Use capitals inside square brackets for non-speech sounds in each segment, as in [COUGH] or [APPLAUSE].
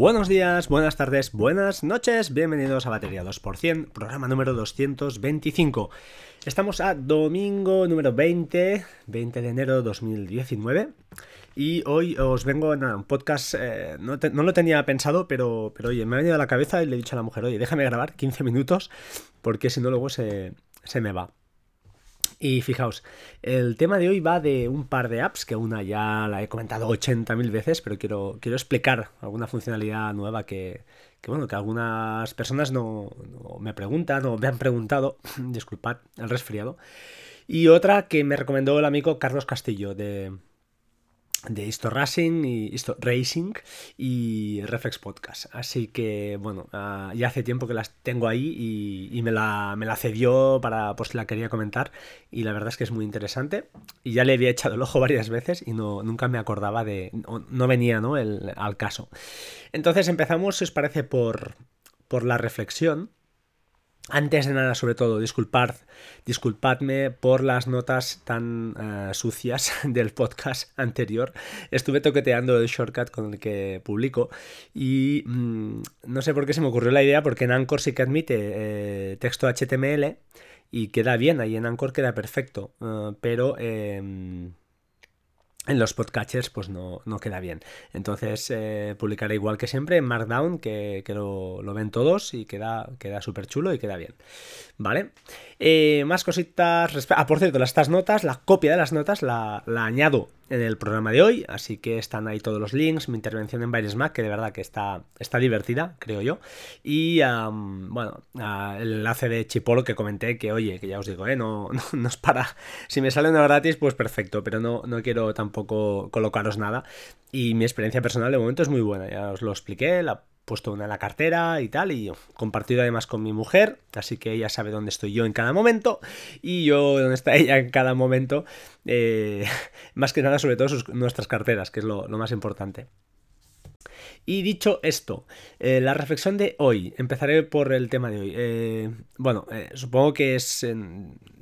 Buenos días, buenas tardes, buenas noches, bienvenidos a Batería 2%, programa número 225. Estamos a domingo número 20, 20 de enero de 2019. Y hoy os vengo en un podcast, eh, no, lo tenía pensado, pero, pero oye, me ha venido a la cabeza y le he dicho a la mujer, oye, déjame grabar 15 minutos, porque si no luego se, se me va. Y fijaos, el tema de hoy va de un par de apps, que una ya la he comentado 80.000 veces, pero quiero, quiero explicar alguna funcionalidad nueva que, bueno, que algunas personas no, me preguntan o me han preguntado, [CLEARS THROAT] disculpad el resfriado. Y otra que me recomendó el amigo Carlos Castillo de, de Histo Racing y Racing y Reflex Podcast. Así que, bueno, ah, ya hace tiempo que las tengo ahí y, me, la, me, la, cedió para si la quería comentar. Y la verdad es que es muy interesante. Y ya le había echado el ojo varias veces y no, nunca me acordaba de. No, venía ¿no? El, al caso. Entonces empezamos, si os parece, por, por la reflexión. Antes de nada, sobre todo, disculpad, disculpadme por las notas tan eh, sucias [LAUGHS] del podcast anterior. Estuve toqueteando el shortcut con el que publico y mm, no sé por qué se me ocurrió la idea, porque en Anchor sí que admite eh, texto HTML y queda bien, ahí en Anchor queda perfecto, eh, pero em, en los podcatchers pues no, queda bien. Entonces eh, publicaré igual que siempre en Markdown, que, lo, ven todos y queda, queda súper chulo y queda bien. ¿Vale? Eh, más cositas. Ah, por cierto, estas notas, la copia de las notas la, la añado en el programa de hoy, así que están ahí todos los links, mi intervención en Virus Mac, que de verdad que está, está divertida, creo yo, y bueno, el enlace de Chipolo que comenté, que oye, que ya os digo, ¿eh? no, [LAUGHS] no, es para, si me sale uno gratis, pues perfecto, pero no, no quiero tampoco colocaros nada, y mi experiencia personal de momento es muy buena, ya os lo expliqué, la puesto una en la cartera y tal, y compartido además con mi mujer, así que ella sabe dónde estoy yo en cada momento, y yo dónde está [LAUGHS] ella en cada momento, eh, [LAUGHS] más que nada sobre todo nuestras carteras, que es lo, más importante. Y dicho esto, eh, la reflexión de hoy, empezaré por el tema de hoy. Eh, bueno, supongo que es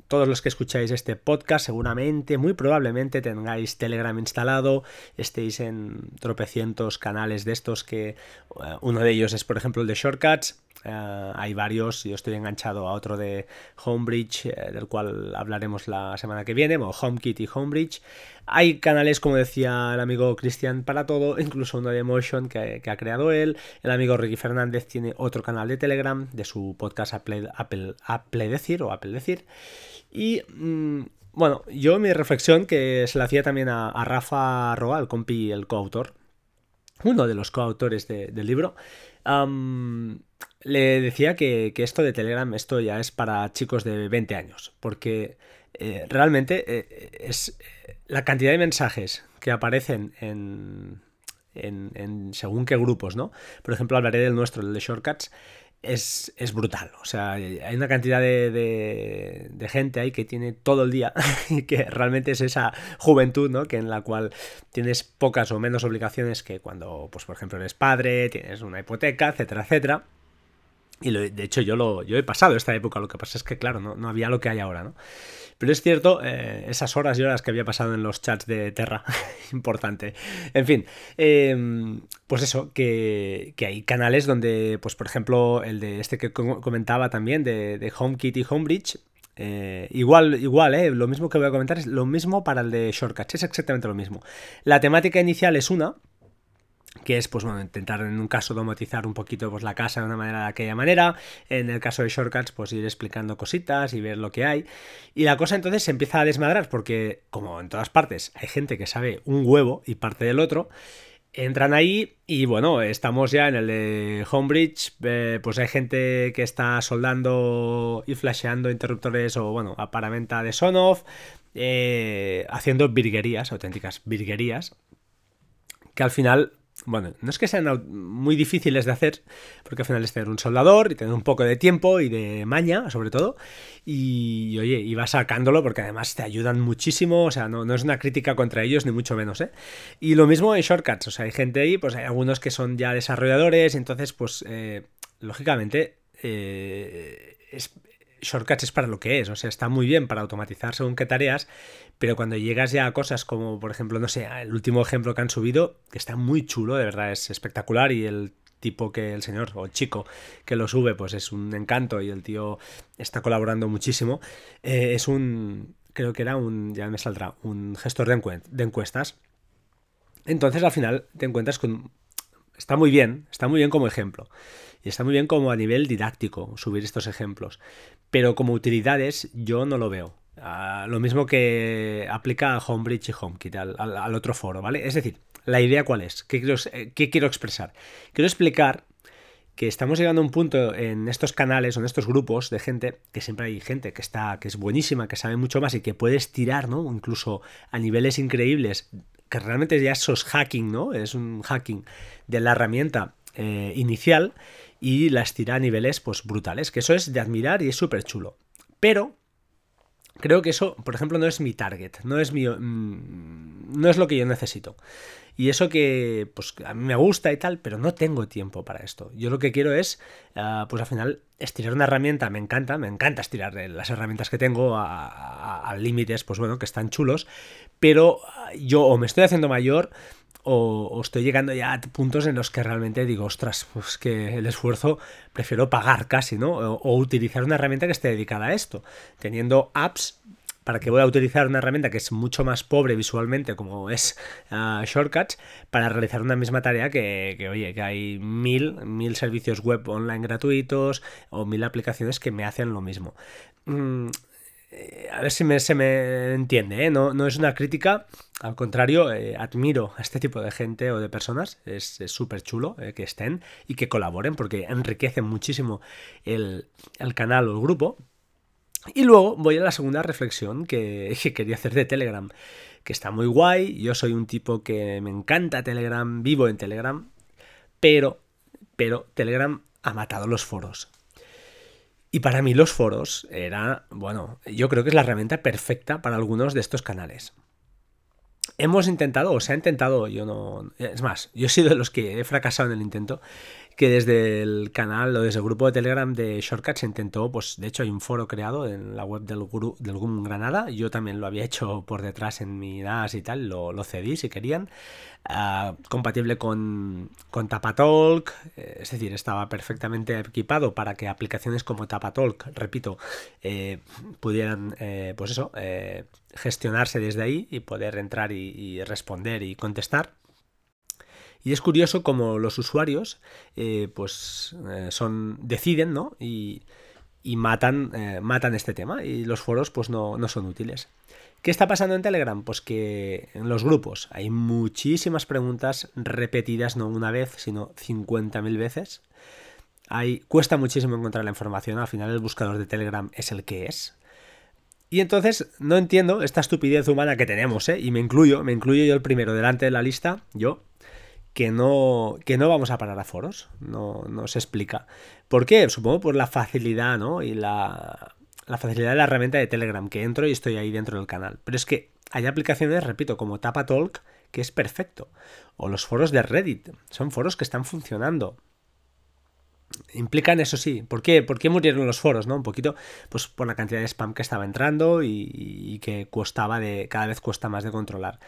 todos los que escucháis este podcast seguramente, muy probablemente tengáis Telegram instalado, estéis en tropecientos canales de estos que eh, uno de ellos es por ejemplo el de Shortcuts. Eh, hay varios, yo estoy enganchado a otro de Homebridge, eh, del cual hablaremos la semana que viene, o HomeKit y Homebridge. Hay canales, como decía el amigo Cristian, para todo, incluso uno de Motion que, ha creado él. El amigo Ricky Fernández tiene otro canal de Telegram de su podcast Apple, Apple, Apple Decir o Apple Decir. Y mm, bueno, yo mi reflexión, que se la hacía también a, Rafa Roa, el compi, el coautor, uno de los coautores del libro, le decía que, esto de Telegram, esto ya es para chicos de 20 años, porque eh, realmente eh, es la cantidad de mensajes que aparecen en, en, según qué grupos, ¿no? Por ejemplo, hablaré del nuestro, el de Shortcuts, es, brutal. O sea, hay una cantidad de, gente ahí que tiene todo el día [LAUGHS] y que realmente es esa juventud, ¿no? Que en la cual tienes pocas o menos obligaciones que cuando, pues por ejemplo, eres padre, tienes una hipoteca, etcétera, etcétera. Y de hecho yo lo yo he pasado esta época, lo que pasa es que claro, no, no había lo que hay ahora, ¿no? Pero es cierto, eh, esas horas y horas que había pasado en los chats de Terra, [LAUGHS] importante. En fin, em, pues eso, que, hay canales donde, pues por ejemplo, el de este que comentaba también, de, de HomeKit y HomeBridge, eh, igual, igual, eh, lo mismo que voy a comentar es lo mismo para el de Shortcuts, es exactamente lo mismo. La temática inicial es una, que es pues bueno, intentar en un caso domotizar un poquito pues la casa de una manera de aquella manera, en el caso de shortcuts pues ir explicando cositas y ver lo que hay. Y la cosa entonces se empieza a desmadrar porque como en todas partes hay gente que sabe un huevo y parte del otro entran ahí y bueno, estamos ya en el de Homebridge, eh, pues hay gente que está soldando y flasheando interruptores o bueno, a paramenta de Sonoff, eh, haciendo virguerías, auténticas virguerías, que al final bueno, no es que sean muy difíciles de hacer, porque al final es tener un soldador y tener un poco de tiempo y de maña, sobre todo, y, oye, y vas sacándolo porque además te ayudan muchísimo, o sea, no, es una crítica contra ellos, ni mucho menos, ¿eh? Y lo mismo en Shortcuts, o sea, hay gente ahí, pues hay algunos que son ya desarrolladores, entonces, pues, eh, lógicamente, eh, Shortcuts es para lo que es, o sea, está muy bien para automatizar según qué tareas, pero cuando llegas ya a cosas como, por ejemplo, no sé, el último ejemplo que han subido, que está muy chulo, de verdad es espectacular y el tipo que el señor o chico que lo sube, pues es un encanto y el tío está colaborando muchísimo. Eh, es un, creo que era un, ya me saldrá, un gestor de, de encuestas. Entonces al final te encuentras con... Está muy bien, está muy bien como ejemplo. Y está muy bien como a nivel didáctico subir estos ejemplos. Pero como utilidades yo no lo veo. Ah, lo mismo que aplica a Homebridge y HomeKit, al, otro foro, ¿vale? Es decir, la idea cuál es, ¿Qué quiero, eh, ¿qué quiero expresar? Quiero explicar que estamos llegando a un punto en estos canales o en estos grupos de gente, que siempre hay gente que está, que es buenísima, que sabe mucho más y que puede estirar, ¿no? Incluso a niveles increíbles, que realmente ya sos hacking, ¿no? Es un hacking de la herramienta eh, inicial y la estira a niveles pues brutales, que eso es de admirar y es súper chulo. Pero creo que eso, por ejemplo, no es mi target, no es mi mm, no es lo que yo necesito. Y eso que, pues, a mí me gusta y tal, pero no tengo tiempo para esto. Yo lo que quiero es, ah, pues al final, estirar una herramienta, me encanta, me encanta estirar las herramientas que tengo a, límites, pues bueno, que están chulos, pero yo o me estoy haciendo mayor o, estoy llegando ya a puntos en los que realmente digo, ostras, pues que el esfuerzo prefiero pagar casi, ¿no? O, utilizar una herramienta que esté dedicada a esto, teniendo apps para que voy a utilizar una herramienta que es mucho más pobre visualmente, como es ah, Shortcuts, para realizar una misma tarea que, oye, que hay mil, mil servicios web online gratuitos o mil aplicaciones que me hacen lo mismo. Mm, eh, a ver si se me entiende, ¿eh? no, no, es una crítica, al contrario, eh, admiro a este tipo de gente o de personas, es súper chulo que estén y que colaboren porque enriquecen muchísimo el, canal o el grupo. Y luego voy a la segunda reflexión que, [LAUGHS] que quería hacer de Telegram, que está muy guay, yo soy un tipo que me encanta Telegram, vivo en Telegram, pero, pero Telegram ha matado los foros. Y para mí los foros era, bueno, yo creo que es la herramienta perfecta para algunos de estos canales. Hemos intentado, o se ha intentado, yo no... Es más, yo he sido de los que he fracasado en el intento, que desde el canal o desde el grupo de Telegram de Shortcuts se intentó, pues de hecho hay un foro creado en la web del, guru, del GUM Granada, yo también lo había hecho por detrás en mi NAS y tal, lo, lo cedí si querían, ah, compatible con, con Tapatalk, eh, es decir, estaba perfectamente equipado para que aplicaciones como Tapatalk, repito, eh, pudieran, eh, pues eso, gestionarse desde ahí y poder entrar y responder y contestar. Y es curioso como los usuarios eh, pues eh, son deciden ¿no? y, matan, eh, matan este tema y los foros pues no, no son útiles. ¿Qué está pasando en Telegram? Pues que en los grupos hay muchísimas preguntas repetidas no una vez, sino 50.000 veces. Hay, cuesta muchísimo encontrar la información, al final el buscador de Telegram es el que es. Y entonces no entiendo esta estupidez humana que tenemos, ¿eh? y me incluyo, me incluyo yo el primero delante de la lista, yo, que no, que no vamos a parar a foros. No, no se explica. ¿Por qué? Supongo por la facilidad, ¿no? Y la, la facilidad de la herramienta de Telegram, que entro y estoy ahí dentro del canal. Pero es que hay aplicaciones, repito, como TapaTalk, que es perfecto. O los foros de Reddit. Son foros que están funcionando implican eso sí. ¿Por qué? ¿Por qué murieron los foros? ¿no? Un poquito pues por la cantidad de spam que estaba entrando y, que costaba de. cada vez cuesta más de controlar.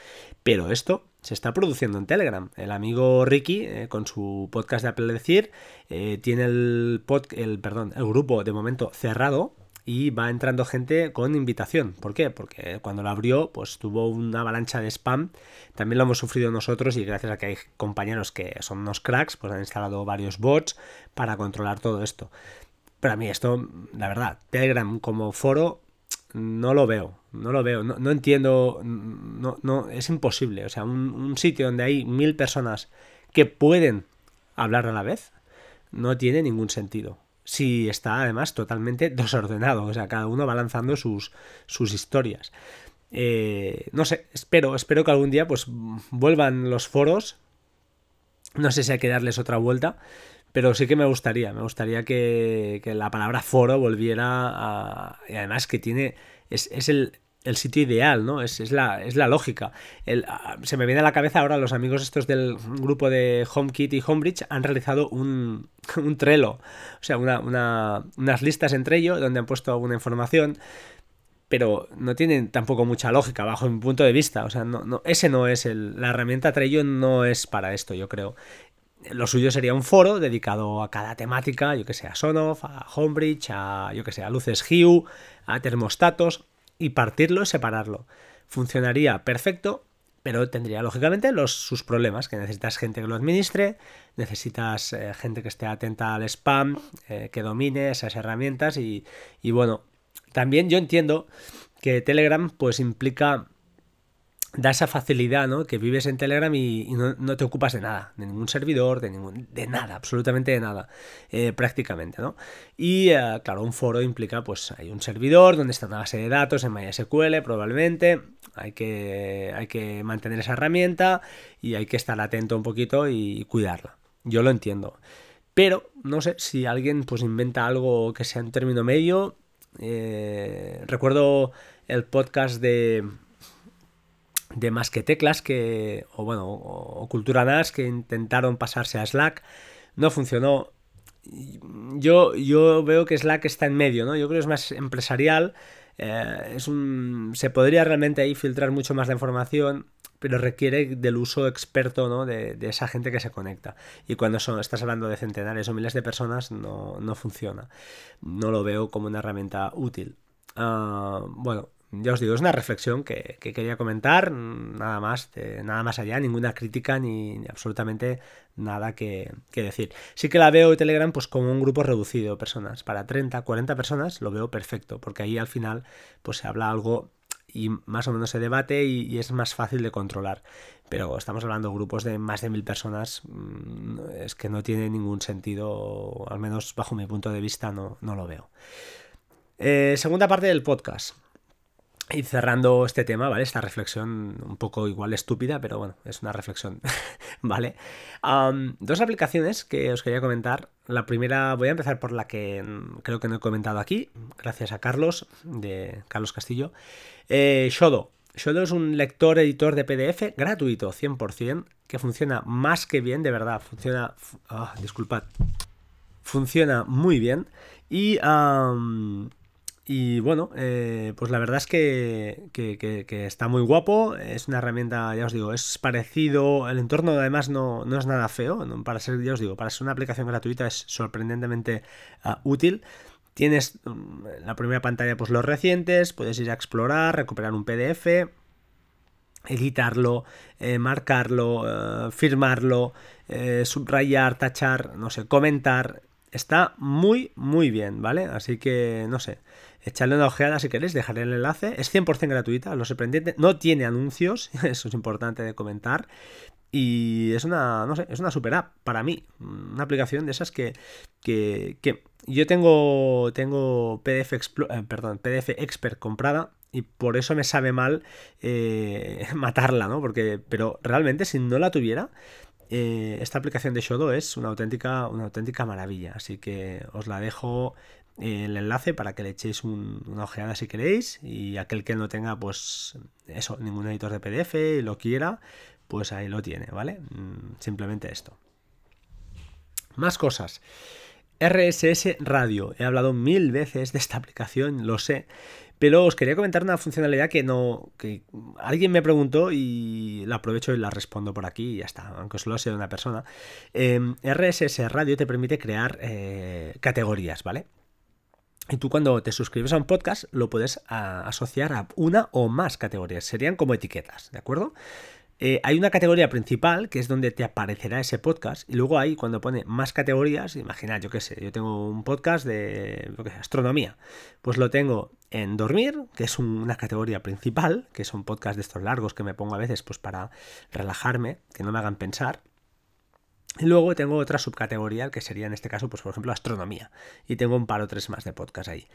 Pero esto se está produciendo en Telegram. El amigo Ricky, eh, con su podcast de Apple Decir, eh, tiene el, pod, el, perdón, el grupo de momento cerrado y va entrando gente con invitación. ¿Por qué? Porque cuando lo abrió, pues tuvo una avalancha de spam. También lo hemos sufrido nosotros y gracias a que hay compañeros que son unos cracks, pues han instalado varios bots para controlar todo esto. Pero a mí esto, la verdad, Telegram como foro no lo veo, no lo veo, no, entiendo, no, no, es imposible. O sea, un sitio donde hay mil personas que pueden hablar a la vez, no tiene ningún sentido si está además totalmente desordenado, o sea, cada uno va lanzando sus, sus historias. Eh, no sé, espero, espero que algún día pues vuelvan los foros. No sé si hay que darles otra vuelta, pero sí que me gustaría, me gustaría que, que la palabra foro volviera a... Y además que tiene... Es, es el, el sitio ideal, ¿no? Es, es, la, es la lógica. Ah, se me viene a la cabeza ahora los amigos estos del grupo de HomeKit y HomeBridge han realizado un, [LAUGHS] un Trello, o sea, una, unas listas entre ellos donde han puesto alguna información, pero no tienen tampoco mucha lógica bajo mi punto de vista. O sea, no, no, ese no es el, la herramienta Trello no es para esto, yo creo. lo suyo sería un foro dedicado a cada temática, yo que sé, a Sonoff, a Homebridge, a yo que sé, a luces Hue, a termostatos, y partirlo separarlo. Funcionaría perfecto, pero tendría lógicamente los, sus problemas, que necesitas gente que lo administre, necesitas eh, gente que esté atenta al spam, eh, que domine esas herramientas y, y bueno, también yo entiendo que Telegram pues implica da esa facilidad, ¿no? Que vives en Telegram y, no, te ocupas de nada, de ningún servidor, de ningún, de nada, absolutamente de nada, eh, prácticamente, ¿no? Y eh, claro, un foro implica, pues, hay un servidor donde está una base de datos en MySQL, probablemente, hay que, hay que mantener esa herramienta y hay que estar atento un poquito y cuidarla. Yo lo entiendo. Pero, no sé, si alguien pues inventa algo que sea en término medio, eh, recuerdo el podcast de de más que teclas que o bueno o, cultura NAS que intentaron pasarse a Slack no funcionó yo yo veo que Slack está en medio no yo creo que es más empresarial eh, es un se podría realmente ahí filtrar mucho más de información pero requiere del uso experto ¿no? de, esa gente que se conecta. Y cuando son, estás hablando de centenares o miles de personas, no, no funciona. No lo veo como una herramienta útil. Ah, bueno, ya os digo, es una reflexión que, quería comentar, nada más, nada más allá, ninguna crítica ni, absolutamente nada que, decir. Sí que la veo Telegram pues como un grupo reducido de personas, para 30, 40 personas lo veo perfecto, porque ahí al final pues se habla algo y más o menos se debate y, es más fácil de controlar. Pero estamos hablando de grupos de más de mil personas, mm, es que no tiene ningún sentido, al menos bajo mi punto de vista no, no lo veo. Eh, segunda parte del podcast. Y cerrando este tema, ¿vale? Esta reflexión un poco igual estúpida, pero bueno, es una reflexión, [LAUGHS] ¿vale? dos aplicaciones que os quería comentar. La primera, voy a empezar por la que creo que no he comentado aquí, gracias a Carlos, de Carlos Castillo. Eh, Shodo. Shodo es un lector editor de PDF gratuito, 100%, que funciona más que bien, de verdad, funciona... Ah, disculpad. Funciona muy bien. Y... Y bueno, eh, pues la verdad es que, que, está muy guapo, es una herramienta, ya os digo, es parecido, el entorno además no, no es nada feo, para ser, ya os digo, para ser una aplicación gratuita es sorprendentemente ah, útil. Tienes mm, la primera pantalla, pues los recientes, puedes ir a explorar, recuperar un PDF, editarlo, eh, marcarlo, eh, firmarlo, subrayar, tachar, no sé, comentar. Está muy, muy bien, ¿vale? Así que, no sé. Echarle una ojeada si queréis, dejaré el enlace. Es 100% gratuita, lo sorprendente. No tiene anuncios, [LAUGHS] eso es importante de comentar. Y es una, no sé, es una super app para mí. Una aplicación de esas que, que, que yo tengo, tengo PDF, eh, perdón, PDF Expert comprada y por eso me sabe mal eh, [LAUGHS] matarla, ¿no? Porque, pero realmente si no la tuviera, eh, esta aplicación de Shodo es una auténtica, una auténtica maravilla. Así que os la dejo el enlace para que le echéis una ojeada si queréis y aquel que no tenga pues eso, ningún editor de PDF y lo quiera, pues ahí lo tiene, ¿vale? Mm, simplemente esto. Más cosas. RSS Radio. He hablado mil veces de esta aplicación, lo sé. Pero os quería comentar una funcionalidad que no. que alguien me preguntó y la aprovecho y la respondo por aquí y ya está, aunque solo sea una persona. Em, RSS Radio te permite crear eh, categorías, ¿vale? Y tú cuando te suscribes a un podcast lo puedes asociar a una o más categorías. Serían como etiquetas, ¿de acuerdo? Eh, hay una categoría principal que es donde te aparecerá ese podcast y luego ahí cuando pone más categorías, imaginad, yo qué sé, yo tengo un podcast de astronomía, pues lo tengo en dormir, que es una categoría principal, que son podcasts de estos largos que me pongo a veces pues para relajarme, que no me hagan pensar. Luego tengo otra subcategoría, que sería en este caso, pues por ejemplo, astronomía. Y tengo un par o tres más de podcast ahí.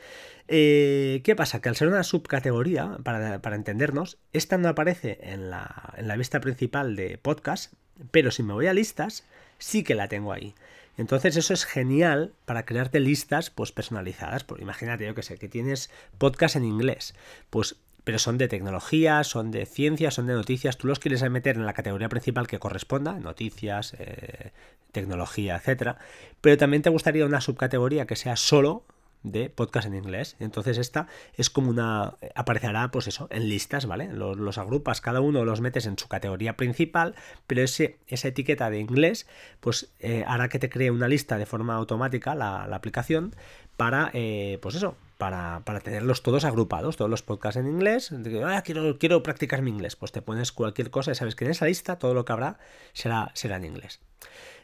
Eh, ¿Qué pasa? Que al ser una subcategoría, para, entendernos, esta no aparece en la, en la vista principal de podcast, pero si me voy a listas, sí que la tengo ahí. Entonces eso es genial para crearte listas pues personalizadas. Pues imagínate, yo que sé, que tienes podcast en inglés. Pues pero son de tecnología, son de ciencia, son de noticias. Tú los quieres meter en la categoría principal que corresponda, noticias, eh, tecnología, etcétera. Pero también te gustaría una subcategoría que sea solo de podcast en inglés. Entonces esta es como una... aparecerá pues eso, en listas, ¿vale? Los, agrupas, cada uno los metes en su categoría principal, pero ese, esa etiqueta de inglés pues eh, hará que te cree una lista de forma automática la, aplicación para, eh, pues eso, para, tenerlos todos agrupados, todos los podcasts en inglés. Ah, quiero, quiero practicar mi inglés. Pues te pones cualquier cosa y sabes que en esa lista todo lo que habrá será, será en inglés.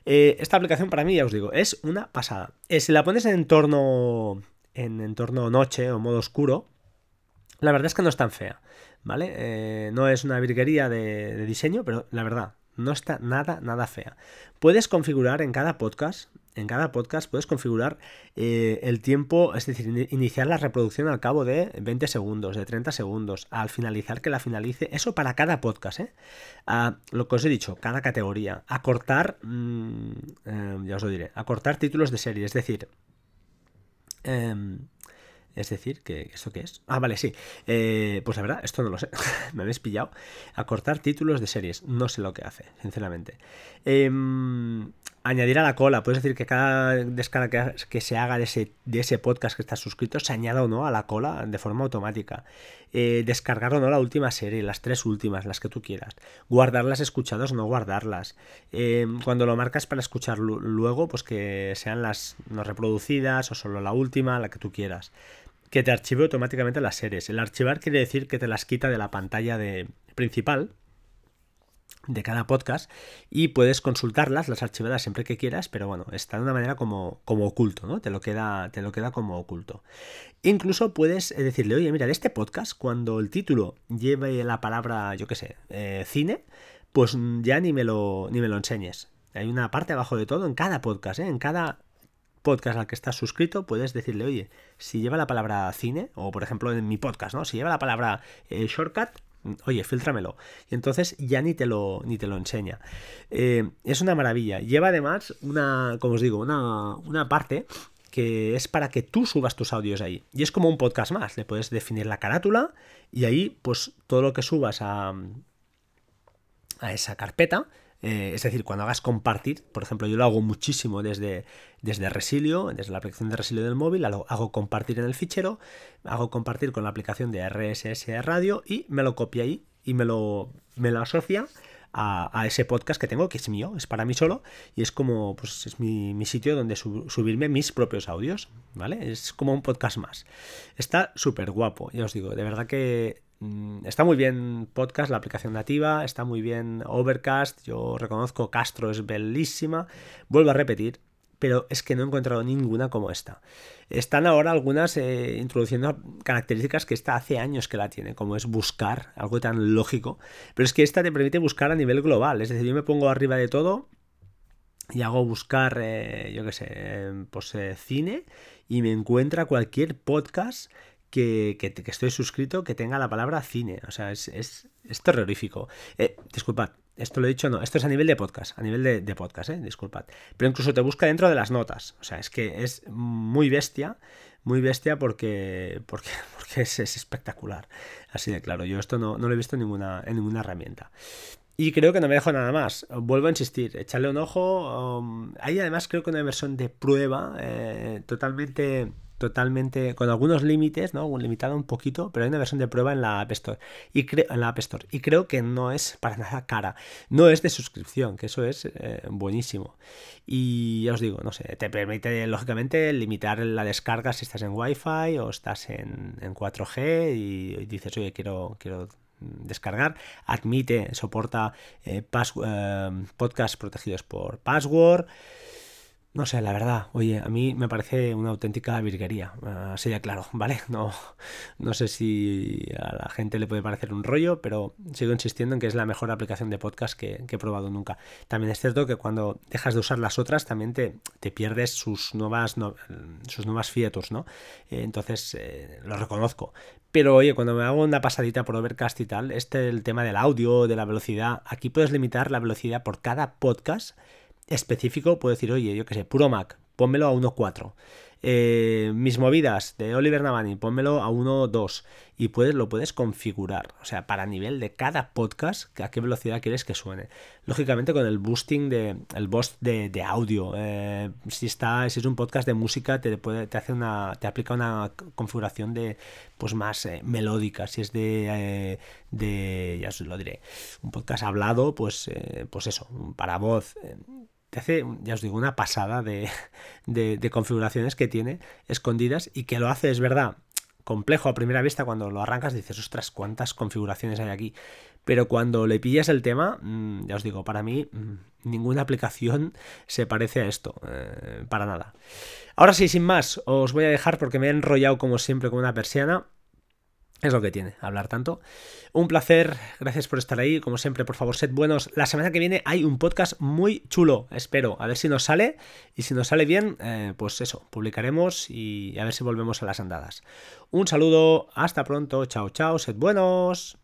Eh, esta aplicación para mí, ya os digo, es una pasada. Eh, si la pones en entorno, en entorno noche o modo oscuro, la verdad es que no es tan fea, ¿vale? Eh, no es una virguería de diseño, pero la verdad, no está nada, nada fea. Puedes configurar en cada podcast, en cada podcast puedes configurar eh, el tiempo, es decir, iniciar la reproducción al cabo de 20 segundos, de 30 segundos, al finalizar que la finalice, eso para cada podcast, ¿eh? lo que os he dicho, cada categoría, acortar, mm, eh, ya os lo diré, acortar títulos de serie, es decir, em, es decir, que ¿esto qué es? Ah, vale, sí. Eh, pues la verdad, esto no lo sé. [LAUGHS] Me habéis pillado. Acortar títulos de series. No sé lo que hace, sinceramente. Em, añadir a la cola. Puedes decir que cada descarga que, se haga de ese, de ese, podcast que estás suscrito se añada o no a la cola de forma automática. Eh, descargar o no la última serie, las tres últimas, las que tú quieras. Guardarlas escuchadas o no guardarlas. Em, cuando lo marcas para escuchar luego, pues que sean las no reproducidas o solo la última, la que tú quieras que te archive automáticamente las series. El archivar quiere decir que te las quita de la pantalla de principal de cada podcast y puedes consultarlas, las archivadas siempre que quieras, pero bueno, está de una manera como, como oculto, ¿no? Te lo, queda, te lo queda como oculto. Incluso puedes eh, decirle, oye, mira, de este podcast, cuando el título lleve la palabra, yo qué sé, eh, cine, pues ya ni me, lo, ni me lo enseñes. Hay una parte abajo de todo en cada podcast, ¿eh? en cada podcast al que estás suscrito, puedes decirle, oye, si lleva la palabra cine, o por ejemplo en mi podcast, ¿no? Si lleva la palabra eh, shortcut, oye, filtramelo. Y entonces ya ni te lo, ni te lo enseña. Eh, es una maravilla. Lleva además una, como os digo, una, una parte que es para que tú subas tus audios ahí. Y es como un podcast más. Le puedes definir la carátula y ahí, pues todo lo que subas a, a esa carpeta eh, es decir, cuando hagas compartir, por ejemplo, yo lo hago muchísimo desde, desde Resilio, desde la aplicación de Resilio del móvil, hago compartir en el fichero, hago compartir con la aplicación de RSS Radio y me lo copia ahí y me lo, me lo asocia a, ese podcast que tengo, que es mío, es para mí solo, y es como, pues es mi, sitio donde subirme mis propios audios, ¿vale? Es como un podcast más. Está súper guapo, ya os digo, de verdad que está muy bien podcast, la aplicación nativa, está muy bien Overcast, yo reconozco Castro es bellísima, vuelvo a repetir, pero es que no he encontrado ninguna como esta. Están ahora algunas eh, introduciendo características que esta hace años que la tiene, como es buscar, algo tan lógico, pero es que esta te permite buscar a nivel global, es decir, yo me pongo arriba de todo y hago buscar, eh, yo qué sé, pues eh, cine y me encuentra cualquier podcast que, estoy suscrito que tenga la palabra cine. O sea, es, es, terrorífico. Eh, disculpad, esto lo he dicho, no, esto es a nivel de podcast, a nivel de, podcast, eh, disculpad. Pero incluso te busca dentro de las notas. O sea, es que es muy bestia, muy bestia porque, porque, [LAUGHS] porque es, espectacular. Así de claro, yo esto no, lo he visto en ninguna, ninguna herramienta. Y creo que no me dejo nada más. Vuelvo a insistir, echarle un ojo. Um, hay además creo que una versión de prueba eh, totalmente totalmente con algunos límites, ¿no? Limitado un poquito, pero hay una versión de prueba en la App Store y en la App Store y creo que no es para nada cara, no es de suscripción, que eso es eh, buenísimo. Y ya os digo, no sé, te permite lógicamente limitar la descarga si estás en Wi-Fi o estás en, 4G y, dices, oye, quiero quiero descargar, admite, soporta eh, eh, podcasts protegidos por password. No sé, la verdad, oye, a mí me parece una auténtica virguería, así de claro, [LAUGHS] ¿vale? No, no sé si a la gente le puede parecer un rollo, pero sigo insistiendo en que es la mejor aplicación de podcast que, he probado nunca. También es cierto que cuando dejas de usar las otras, también te, pierdes sus nuevas, sus nuevas features, ¿no? Eh, entonces, eh, lo reconozco. Pero oye, cuando me hago una pasadita por Overcast y tal, este el tema del audio, de la velocidad, aquí puedes limitar la velocidad por cada podcast específico puedo decir, oye, yo qué sé, puro Mac, pónmelo a 1.4. eh, mis movidas de Oliver Navani, pónmelo a 1 2 y puedes, lo puedes configurar, o sea, para nivel de cada podcast, a qué velocidad quieres que suene. Lógicamente con el boosting de el boost de, audio. Eh, si está, si es un podcast de música, te puede, te hace una, te aplica una configuración de pues más eh, melódica. Si es de, de, ya os lo diré, un podcast hablado, pues, pues eso, para voz te hace, ya os digo, una pasada [LAUGHS] de, de, configuraciones que tiene escondidas y que lo hace, es verdad, complejo a primera vista cuando lo arrancas dices, ostras, cuántas configuraciones hay aquí. Pero cuando le pillas el tema, mm, ya os digo, para mí mm, ninguna aplicación [LAUGHS] se parece a esto, eh, para nada. Ahora sí, sin más, os voy a dejar porque me he enrollado como siempre con una persiana. Es lo que tiene, hablar tanto. Un placer, gracias por estar ahí. Como siempre, por favor, sed buenos. La semana que viene hay un podcast muy chulo, espero. A ver si nos sale. Y si nos sale bien, eh, pues eso, publicaremos y a ver si volvemos a las andadas. Un saludo, hasta pronto, chao, chao, sed buenos.